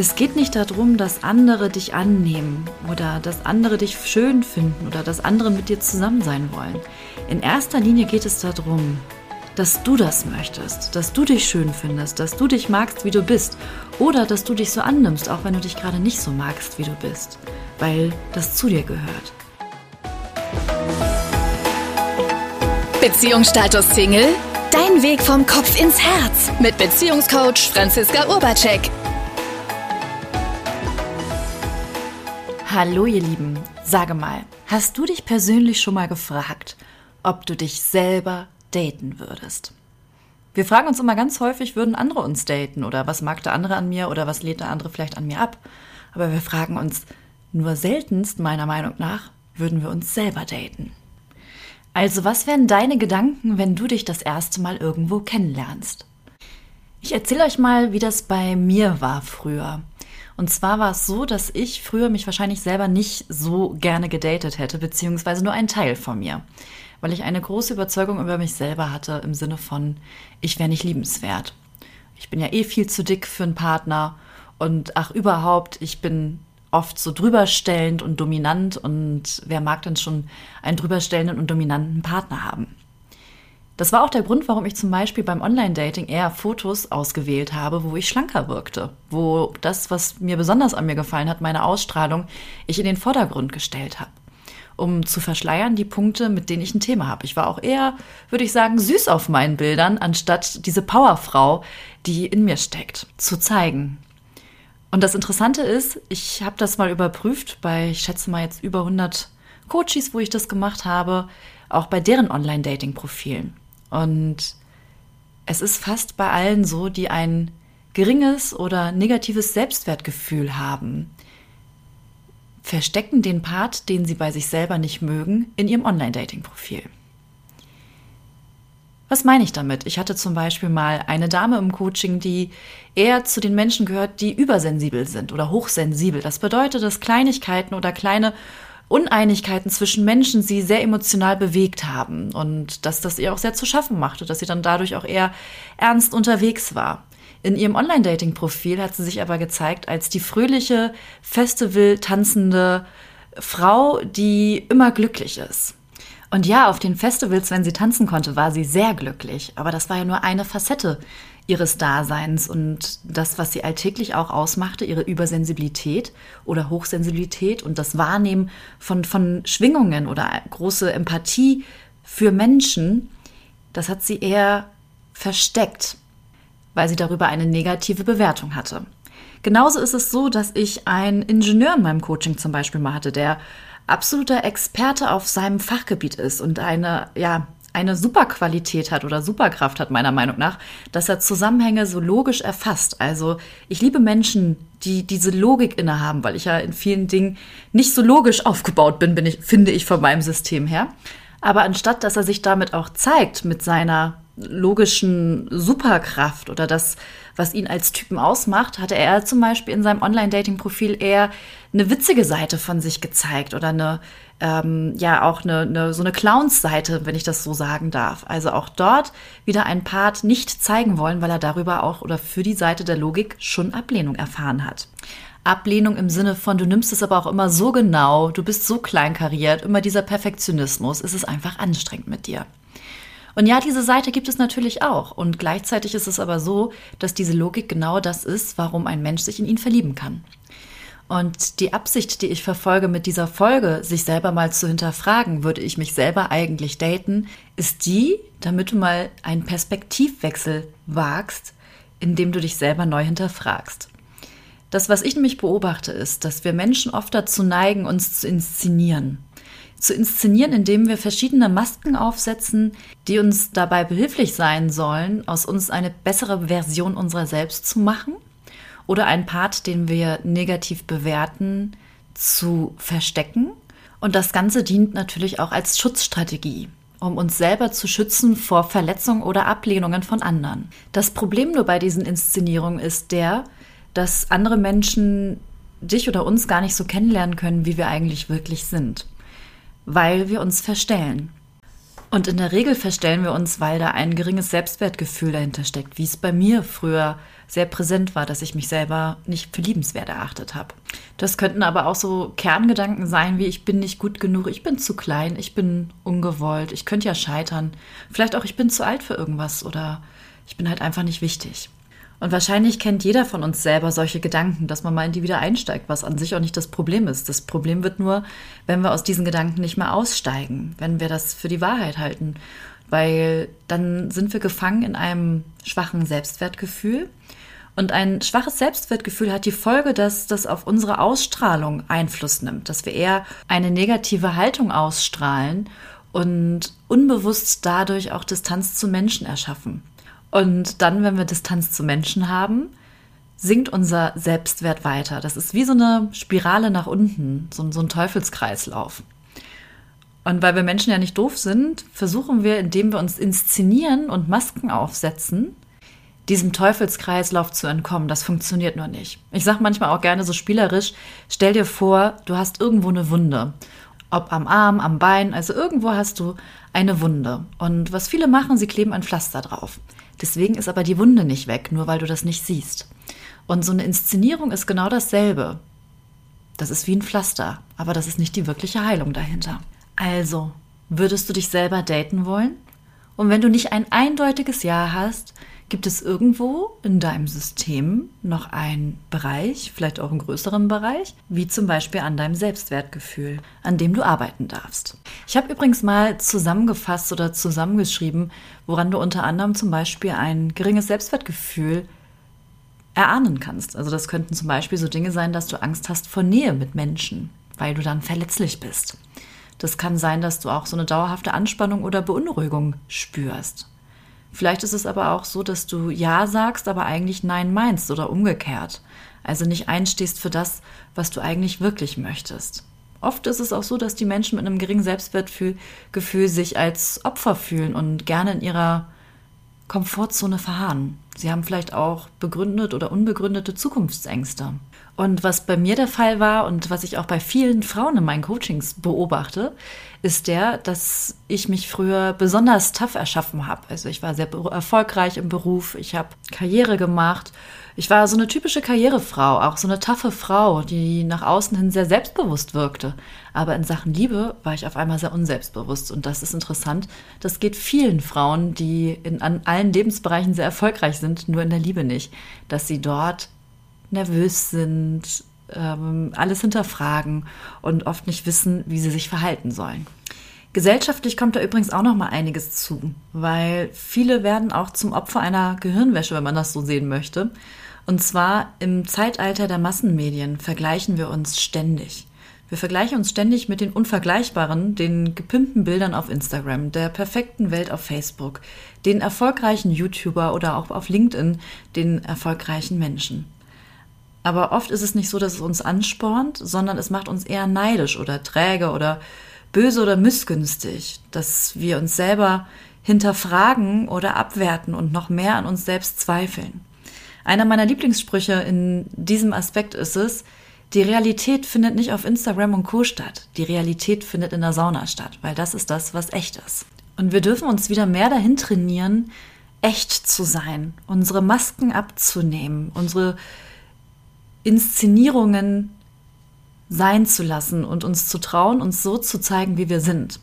Es geht nicht darum, dass andere dich annehmen oder dass andere dich schön finden oder dass andere mit dir zusammen sein wollen. In erster Linie geht es darum, dass du das möchtest, dass du dich schön findest, dass du dich magst, wie du bist oder dass du dich so annimmst, auch wenn du dich gerade nicht so magst, wie du bist, weil das zu dir gehört. Beziehungsstatus Single? Dein Weg vom Kopf ins Herz mit Beziehungscoach Franziska Urbacek. Hallo ihr Lieben, sage mal, hast du dich persönlich schon mal gefragt, ob du dich selber daten würdest? Wir fragen uns immer ganz häufig, würden andere uns daten oder was mag der andere an mir oder was lehnt der andere vielleicht an mir ab? Aber wir fragen uns nur seltenst, meiner Meinung nach, würden wir uns selber daten. Also was wären deine Gedanken, wenn du dich das erste Mal irgendwo kennenlernst? Ich erzähle euch mal, wie das bei mir war früher. Und zwar war es so, dass ich früher mich wahrscheinlich selber nicht so gerne gedatet hätte, beziehungsweise nur ein Teil von mir. Weil ich eine große Überzeugung über mich selber hatte im Sinne von, ich wäre nicht liebenswert. Ich bin ja eh viel zu dick für einen Partner und ach überhaupt, ich bin oft so drüberstellend und dominant und wer mag denn schon einen drüberstellenden und dominanten Partner haben? Das war auch der Grund, warum ich zum Beispiel beim Online-Dating eher Fotos ausgewählt habe, wo ich schlanker wirkte, wo das, was mir besonders an mir gefallen hat, meine Ausstrahlung, ich in den Vordergrund gestellt habe, um zu verschleiern die Punkte, mit denen ich ein Thema habe. Ich war auch eher, würde ich sagen, süß auf meinen Bildern, anstatt diese Powerfrau, die in mir steckt, zu zeigen. Und das Interessante ist, ich habe das mal überprüft bei, ich schätze mal jetzt über 100 Coaches, wo ich das gemacht habe, auch bei deren Online-Dating-Profilen. Und es ist fast bei allen so, die ein geringes oder negatives Selbstwertgefühl haben, verstecken den Part, den sie bei sich selber nicht mögen, in ihrem Online-Dating-Profil. Was meine ich damit? Ich hatte zum Beispiel mal eine Dame im Coaching, die eher zu den Menschen gehört, die übersensibel sind oder hochsensibel. Das bedeutet, dass Kleinigkeiten oder kleine Uneinigkeiten zwischen Menschen sie sehr emotional bewegt haben und dass das ihr auch sehr zu schaffen machte, dass sie dann dadurch auch eher ernst unterwegs war. In ihrem Online-Dating-Profil hat sie sich aber gezeigt als die fröhliche, Festival-tanzende Frau, die immer glücklich ist. Und ja, auf den Festivals, wenn sie tanzen konnte, war sie sehr glücklich. Aber das war ja nur eine Facette ihres Daseins und das, was sie alltäglich auch ausmachte, ihre Übersensibilität oder Hochsensibilität und das Wahrnehmen von, von Schwingungen oder große Empathie für Menschen, das hat sie eher versteckt, weil sie darüber eine negative Bewertung hatte. Genauso ist es so, dass ich einen Ingenieur in meinem Coaching zum Beispiel mal hatte, der absoluter Experte auf seinem Fachgebiet ist und eine, ja, eine Superqualität hat oder Superkraft hat, meiner Meinung nach, dass er Zusammenhänge so logisch erfasst. Also ich liebe Menschen, die diese Logik innehaben, weil ich ja in vielen Dingen nicht so logisch aufgebaut bin, bin ich, finde ich von meinem System her. Aber anstatt, dass er sich damit auch zeigt mit seiner logischen Superkraft oder das, was ihn als Typen ausmacht, hatte er zum Beispiel in seinem Online-Dating-Profil eher eine witzige Seite von sich gezeigt oder eine ähm, ja auch eine, eine so eine Clowns-Seite, wenn ich das so sagen darf. Also auch dort wieder ein Part nicht zeigen wollen, weil er darüber auch oder für die Seite der Logik schon Ablehnung erfahren hat. Ablehnung im Sinne von, du nimmst es aber auch immer so genau, du bist so kleinkariert, immer dieser Perfektionismus, es ist einfach anstrengend mit dir. Und ja, diese Seite gibt es natürlich auch. Und gleichzeitig ist es aber so, dass diese Logik genau das ist, warum ein Mensch sich in ihn verlieben kann. Und die Absicht, die ich verfolge mit dieser Folge, sich selber mal zu hinterfragen, würde ich mich selber eigentlich daten, ist die, damit du mal einen Perspektivwechsel wagst, indem du dich selber neu hinterfragst. Das, was ich nämlich beobachte, ist, dass wir Menschen oft dazu neigen, uns zu inszenieren. Zu inszenieren, indem wir verschiedene Masken aufsetzen, die uns dabei behilflich sein sollen, aus uns eine bessere Version unserer selbst zu machen oder einen Part, den wir negativ bewerten, zu verstecken. Und das Ganze dient natürlich auch als Schutzstrategie, um uns selber zu schützen vor Verletzungen oder Ablehnungen von anderen. Das Problem nur bei diesen Inszenierungen ist der, dass andere Menschen dich oder uns gar nicht so kennenlernen können, wie wir eigentlich wirklich sind, weil wir uns verstellen. Und in der Regel verstellen wir uns, weil da ein geringes Selbstwertgefühl dahinter steckt, wie es bei mir früher sehr präsent war, dass ich mich selber nicht für liebenswert erachtet habe. Das könnten aber auch so Kerngedanken sein, wie ich bin nicht gut genug, ich bin zu klein, ich bin ungewollt, ich könnte ja scheitern. Vielleicht auch, ich bin zu alt für irgendwas oder ich bin halt einfach nicht wichtig. Und wahrscheinlich kennt jeder von uns selber solche Gedanken, dass man mal in die wieder einsteigt, was an sich auch nicht das Problem ist. Das Problem wird nur, wenn wir aus diesen Gedanken nicht mehr aussteigen, wenn wir das für die Wahrheit halten. Weil dann sind wir gefangen in einem schwachen Selbstwertgefühl. Und ein schwaches Selbstwertgefühl hat die Folge, dass das auf unsere Ausstrahlung Einfluss nimmt, dass wir eher eine negative Haltung ausstrahlen und unbewusst dadurch auch Distanz zu Menschen erschaffen. Und dann, wenn wir Distanz zu Menschen haben, sinkt unser Selbstwert weiter. Das ist wie so eine Spirale nach unten, so, so ein Teufelskreislauf. Und weil wir Menschen ja nicht doof sind, versuchen wir, indem wir uns inszenieren und Masken aufsetzen, diesem Teufelskreislauf zu entkommen. Das funktioniert nur nicht. Ich sage manchmal auch gerne so spielerisch, stell dir vor, du hast irgendwo eine Wunde. Ob am Arm, am Bein, also irgendwo hast du eine Wunde. Und was viele machen, sie kleben ein Pflaster drauf. Deswegen ist aber die Wunde nicht weg, nur weil du das nicht siehst. Und so eine Inszenierung ist genau dasselbe. Das ist wie ein Pflaster, aber das ist nicht die wirkliche Heilung dahinter. Also, würdest du dich selber daten wollen? Und wenn du nicht ein eindeutiges Ja hast, Gibt es irgendwo in deinem System noch einen Bereich, vielleicht auch einen größeren Bereich, wie zum Beispiel an deinem Selbstwertgefühl, an dem du arbeiten darfst? Ich habe übrigens mal zusammengefasst oder zusammengeschrieben, woran du unter anderem zum Beispiel ein geringes Selbstwertgefühl erahnen kannst. Also das könnten zum Beispiel so Dinge sein, dass du Angst hast vor Nähe mit Menschen, weil du dann verletzlich bist. Das kann sein, dass du auch so eine dauerhafte Anspannung oder Beunruhigung spürst. Vielleicht ist es aber auch so, dass du Ja sagst, aber eigentlich Nein meinst oder umgekehrt. Also nicht einstehst für das, was du eigentlich wirklich möchtest. Oft ist es auch so, dass die Menschen mit einem geringen Selbstwertgefühl sich als Opfer fühlen und gerne in ihrer Komfortzone verharren. Sie haben vielleicht auch begründet oder unbegründete Zukunftsängste. Und was bei mir der Fall war und was ich auch bei vielen Frauen in meinen Coachings beobachte, ist der, dass ich mich früher besonders tough erschaffen habe. Also ich war sehr erfolgreich im Beruf, ich habe Karriere gemacht. Ich war so eine typische Karrierefrau, auch so eine taffe Frau, die nach außen hin sehr selbstbewusst wirkte. Aber in Sachen Liebe war ich auf einmal sehr unselbstbewusst. Und das ist interessant. Das geht vielen Frauen, die in, an allen Lebensbereichen sehr erfolgreich sind, nur in der Liebe nicht. Dass sie dort nervös sind, ähm, alles hinterfragen und oft nicht wissen, wie sie sich verhalten sollen. Gesellschaftlich kommt da übrigens auch noch mal einiges zu, weil viele werden auch zum Opfer einer Gehirnwäsche, wenn man das so sehen möchte. Und zwar im Zeitalter der Massenmedien vergleichen wir uns ständig. Wir vergleichen uns ständig mit den unvergleichbaren, den gepimpten Bildern auf Instagram, der perfekten Welt auf Facebook, den erfolgreichen YouTuber oder auch auf LinkedIn, den erfolgreichen Menschen. Aber oft ist es nicht so, dass es uns anspornt, sondern es macht uns eher neidisch oder träge oder böse oder missgünstig, dass wir uns selber hinterfragen oder abwerten und noch mehr an uns selbst zweifeln. Einer meiner Lieblingssprüche in diesem Aspekt ist es, die Realität findet nicht auf Instagram und Co statt. Die Realität findet in der Sauna statt, weil das ist das, was echt ist. Und wir dürfen uns wieder mehr dahin trainieren, echt zu sein, unsere Masken abzunehmen, unsere Inszenierungen sein zu lassen und uns zu trauen, uns so zu zeigen, wie wir sind.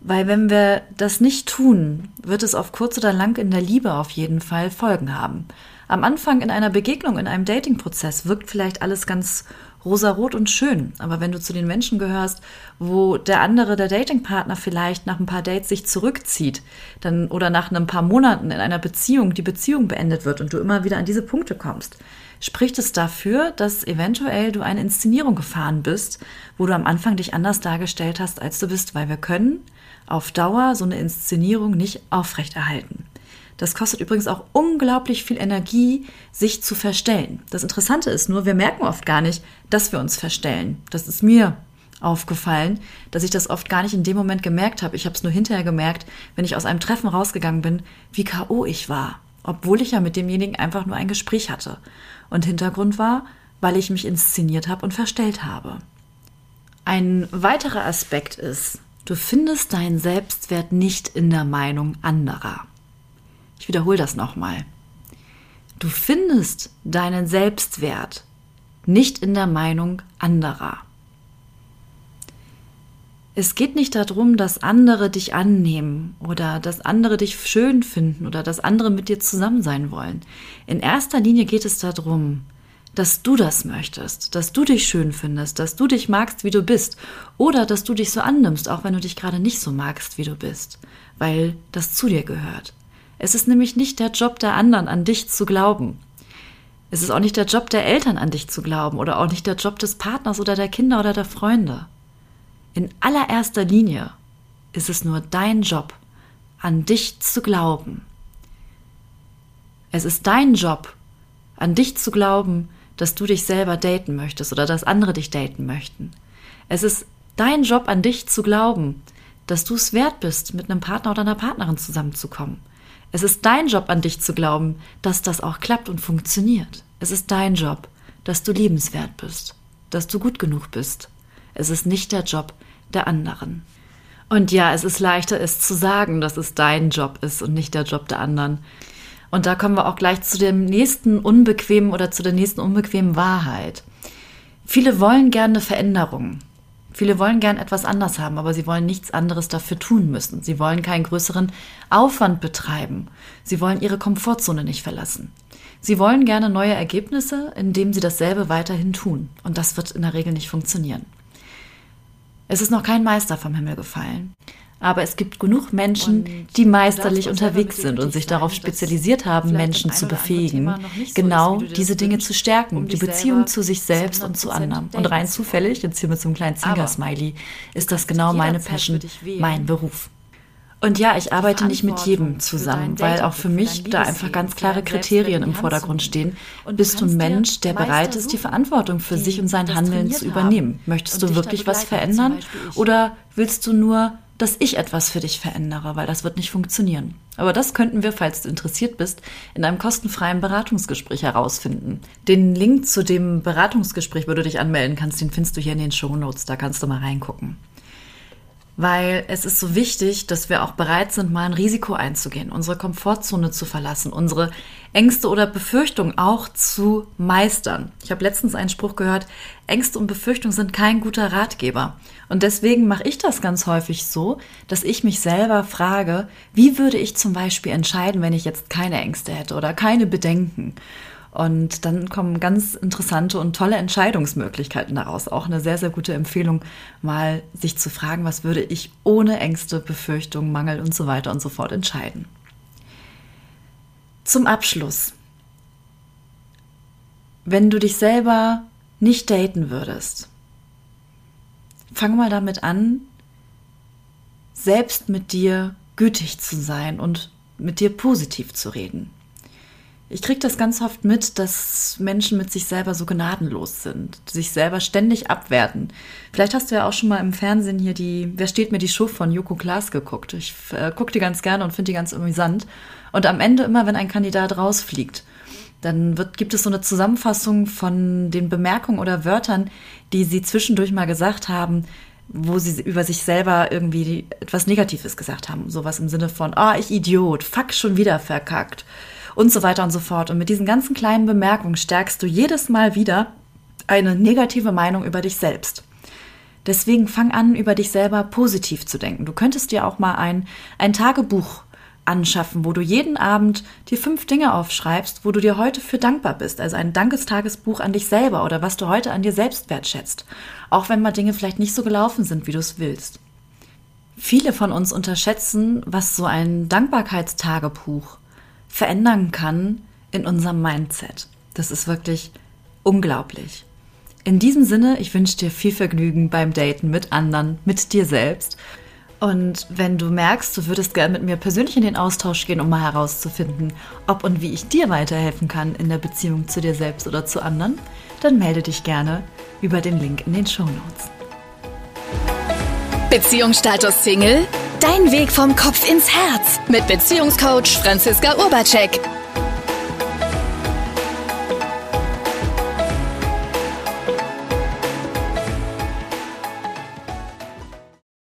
Weil wenn wir das nicht tun, wird es auf kurz oder lang in der Liebe auf jeden Fall Folgen haben. Am Anfang in einer Begegnung, in einem Datingprozess wirkt vielleicht alles ganz rosarot und schön. Aber wenn du zu den Menschen gehörst, wo der andere, der Datingpartner vielleicht nach ein paar Dates sich zurückzieht, dann oder nach ein paar Monaten in einer Beziehung die Beziehung beendet wird und du immer wieder an diese Punkte kommst, spricht es dafür, dass eventuell du eine Inszenierung gefahren bist, wo du am Anfang dich anders dargestellt hast, als du bist, weil wir können auf Dauer so eine Inszenierung nicht aufrechterhalten. Das kostet übrigens auch unglaublich viel Energie, sich zu verstellen. Das Interessante ist nur, wir merken oft gar nicht, dass wir uns verstellen. Das ist mir aufgefallen, dass ich das oft gar nicht in dem Moment gemerkt habe. Ich habe es nur hinterher gemerkt, wenn ich aus einem Treffen rausgegangen bin, wie KO ich war, obwohl ich ja mit demjenigen einfach nur ein Gespräch hatte. Und Hintergrund war, weil ich mich inszeniert habe und verstellt habe. Ein weiterer Aspekt ist, du findest deinen Selbstwert nicht in der Meinung anderer. Ich wiederhole das nochmal. Du findest deinen Selbstwert nicht in der Meinung anderer. Es geht nicht darum, dass andere dich annehmen oder dass andere dich schön finden oder dass andere mit dir zusammen sein wollen. In erster Linie geht es darum, dass du das möchtest, dass du dich schön findest, dass du dich magst, wie du bist oder dass du dich so annimmst, auch wenn du dich gerade nicht so magst, wie du bist, weil das zu dir gehört. Es ist nämlich nicht der Job der anderen, an dich zu glauben. Es ist auch nicht der Job der Eltern, an dich zu glauben oder auch nicht der Job des Partners oder der Kinder oder der Freunde. In allererster Linie ist es nur dein Job, an dich zu glauben. Es ist dein Job, an dich zu glauben, dass du dich selber daten möchtest oder dass andere dich daten möchten. Es ist dein Job, an dich zu glauben, dass du es wert bist, mit einem Partner oder einer Partnerin zusammenzukommen. Es ist dein Job, an dich zu glauben, dass das auch klappt und funktioniert. Es ist dein Job, dass du liebenswert bist, dass du gut genug bist. Es ist nicht der Job der anderen. Und ja, es ist leichter, es zu sagen, dass es dein Job ist und nicht der Job der anderen. Und da kommen wir auch gleich zu dem nächsten unbequemen oder zu der nächsten unbequemen Wahrheit. Viele wollen gerne Veränderungen. Viele wollen gern etwas anders haben, aber sie wollen nichts anderes dafür tun müssen. Sie wollen keinen größeren Aufwand betreiben. Sie wollen ihre Komfortzone nicht verlassen. Sie wollen gerne neue Ergebnisse, indem sie dasselbe weiterhin tun. Und das wird in der Regel nicht funktionieren. Es ist noch kein Meister vom Himmel gefallen. Aber es gibt genug Menschen, die meisterlich unterwegs sind und sich darauf spezialisiert haben, Menschen zu befähigen, genau diese Dinge zu stärken, die Beziehung zu sich selbst und zu anderen. Und rein zufällig, jetzt hier mit so einem kleinen Zinger-Smiley, ist das genau meine Passion, mein Beruf. Und ja, ich arbeite nicht mit jedem zusammen, weil auch für mich da einfach ganz klare Kriterien im Vordergrund stehen. Bist du ein Mensch, der bereit ist, die Verantwortung für sich und sein Handeln zu übernehmen? Möchtest du wirklich was verändern? Oder willst du nur, dass ich etwas für dich verändere? Weil das wird nicht funktionieren. Aber das könnten wir, falls du interessiert bist, in einem kostenfreien Beratungsgespräch herausfinden. Den Link zu dem Beratungsgespräch, wo du dich anmelden kannst, den findest du hier in den Show Notes. Da kannst du mal reingucken weil es ist so wichtig, dass wir auch bereit sind, mal ein Risiko einzugehen, unsere Komfortzone zu verlassen, unsere Ängste oder Befürchtungen auch zu meistern. Ich habe letztens einen Spruch gehört, Ängste und Befürchtungen sind kein guter Ratgeber. Und deswegen mache ich das ganz häufig so, dass ich mich selber frage, wie würde ich zum Beispiel entscheiden, wenn ich jetzt keine Ängste hätte oder keine Bedenken? Und dann kommen ganz interessante und tolle Entscheidungsmöglichkeiten daraus. Auch eine sehr, sehr gute Empfehlung, mal sich zu fragen, was würde ich ohne Ängste, Befürchtungen, Mangel und so weiter und so fort entscheiden. Zum Abschluss. Wenn du dich selber nicht daten würdest, fang mal damit an, selbst mit dir gütig zu sein und mit dir positiv zu reden. Ich kriege das ganz oft mit, dass Menschen mit sich selber so gnadenlos sind, sich selber ständig abwerten. Vielleicht hast du ja auch schon mal im Fernsehen hier die Wer steht mir die Show von Joko Klaas geguckt. Ich äh, gucke die ganz gerne und finde die ganz amüsant. Und am Ende immer, wenn ein Kandidat rausfliegt, dann wird, gibt es so eine Zusammenfassung von den Bemerkungen oder Wörtern, die sie zwischendurch mal gesagt haben, wo sie über sich selber irgendwie etwas Negatives gesagt haben. Sowas im Sinne von, ah, oh, ich Idiot, fuck, schon wieder verkackt und so weiter und so fort. Und mit diesen ganzen kleinen Bemerkungen stärkst du jedes Mal wieder eine negative Meinung über dich selbst. Deswegen fang an, über dich selber positiv zu denken. Du könntest dir auch mal ein, ein Tagebuch anschaffen, wo du jeden Abend dir fünf Dinge aufschreibst, wo du dir heute für dankbar bist. Also ein Dankestagesbuch an dich selber oder was du heute an dir selbst wertschätzt. Auch wenn mal Dinge vielleicht nicht so gelaufen sind, wie du es willst. Viele von uns unterschätzen, was so ein Dankbarkeitstagebuch verändern kann in unserem Mindset. Das ist wirklich unglaublich. In diesem Sinne, ich wünsche dir viel Vergnügen beim Daten mit anderen, mit dir selbst. Und wenn du merkst, du würdest gerne mit mir persönlich in den Austausch gehen, um mal herauszufinden, ob und wie ich dir weiterhelfen kann in der Beziehung zu dir selbst oder zu anderen, dann melde dich gerne über den Link in den Show Notes. Beziehungsstatus Single? Dein Weg vom Kopf ins Herz mit Beziehungscoach Franziska Urbacek.